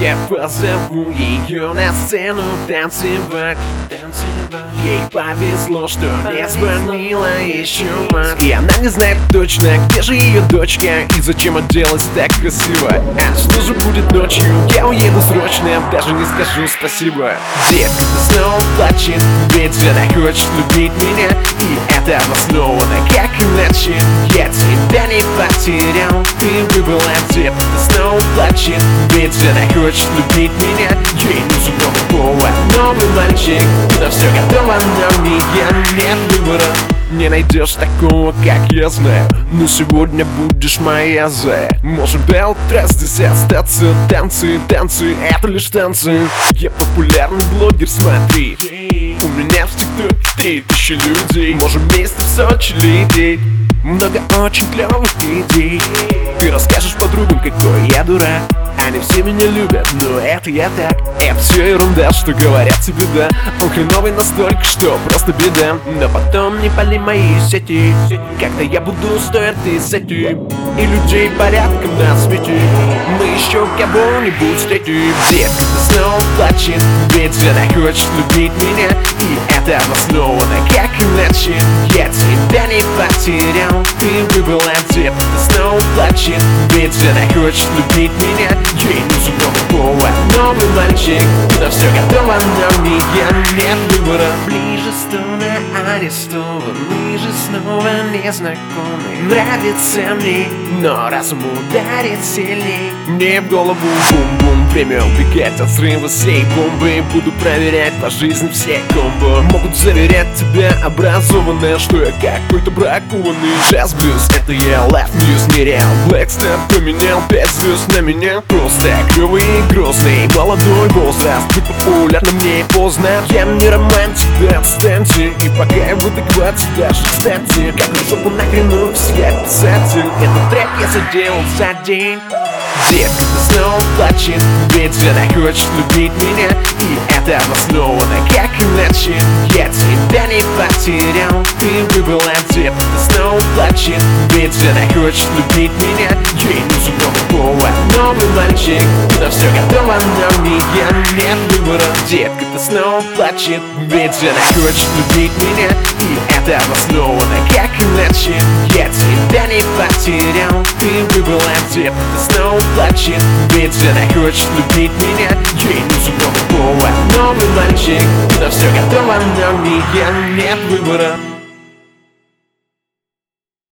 Я позову ее на сцену танцевать, танцевать. Ей повезло, что не звонила еще мать. И она не знает точно, где же ее дочка И зачем оделась так красиво. А что же будет ночью? Я уеду срочно, даже не скажу спасибо. Ты снова плачет, ведь она хочет любить меня. И это обосновано, как иначе? Я тебя не потерял, ты выбрала. Детка, ты снова плачет Ведь она хочет любить меня? Ей нужен повод, новый мальчик На все готово, но меня нет выбора не найдешь такого, как я знаю. Но сегодня будешь моя зая Можем до утра здесь остаться? Танцы, танцы, это лишь танцы. Я популярный блогер, смотри. У меня в ТикТоке три тысячи людей. Можем вместе в Сочи лететь. Много очень клевых идей. Ты расскажешь подругам, какой я дурак они все меня любят, но это я так. Это все ерунда, что говорят тебе да. Он хреновый настолько, что просто беда. Но потом не пали мои сети Когда я буду стоять ты сети И людей порядком на свете. Мы еще кого-нибудь встретим. Ты снова плачет Ведь она хочет любить меня. И это обосновано, как иначе. Я потерял Ты выбрала детка, ты снова плачет Ведь она хочет любить меня Ей нужен новый повод Новый мальчик На все готово, но меня нет выбора Ближе стуна арестован Мы же снова не знакомы Нравится мне, но разум ударит сильней. Мне в голову бум-бум Время убегать от взрыва всей бомбы. Буду проверять по жизни все комбо. Могут заверять тебя образованная Что я какой-то бракованный. Джаз блюз, это я Life News, не реал. Blackstar поменял пять звезд на меня. Просто клевый и грозный Молодой возраст, ты популярна мне поздно. Я не романтик, да отстаньте И пока я в адеквате даже кстати Как в жопу нахренусь, я писатель Этот трек я заделал за день Детка, ты снова плачет Ведь она хочет любить меня И это обосновано, как иначе Я тебя не потерял Ты выбрала детка, ты снова плачет Ведь она хочет любить меня Ей нужен новый повод Новый мальчик На все готово, но меня нет. Выбора Детка, ты снова плачет Ведь она хочет любить меня. И это обосновано, как иначе? Я тебя не потерял Ты выбрала детка, ты снова плачет Ведь она хочет любить меня. Ей нужен новый повод Новый мальчик На все готово, но меня нет выбора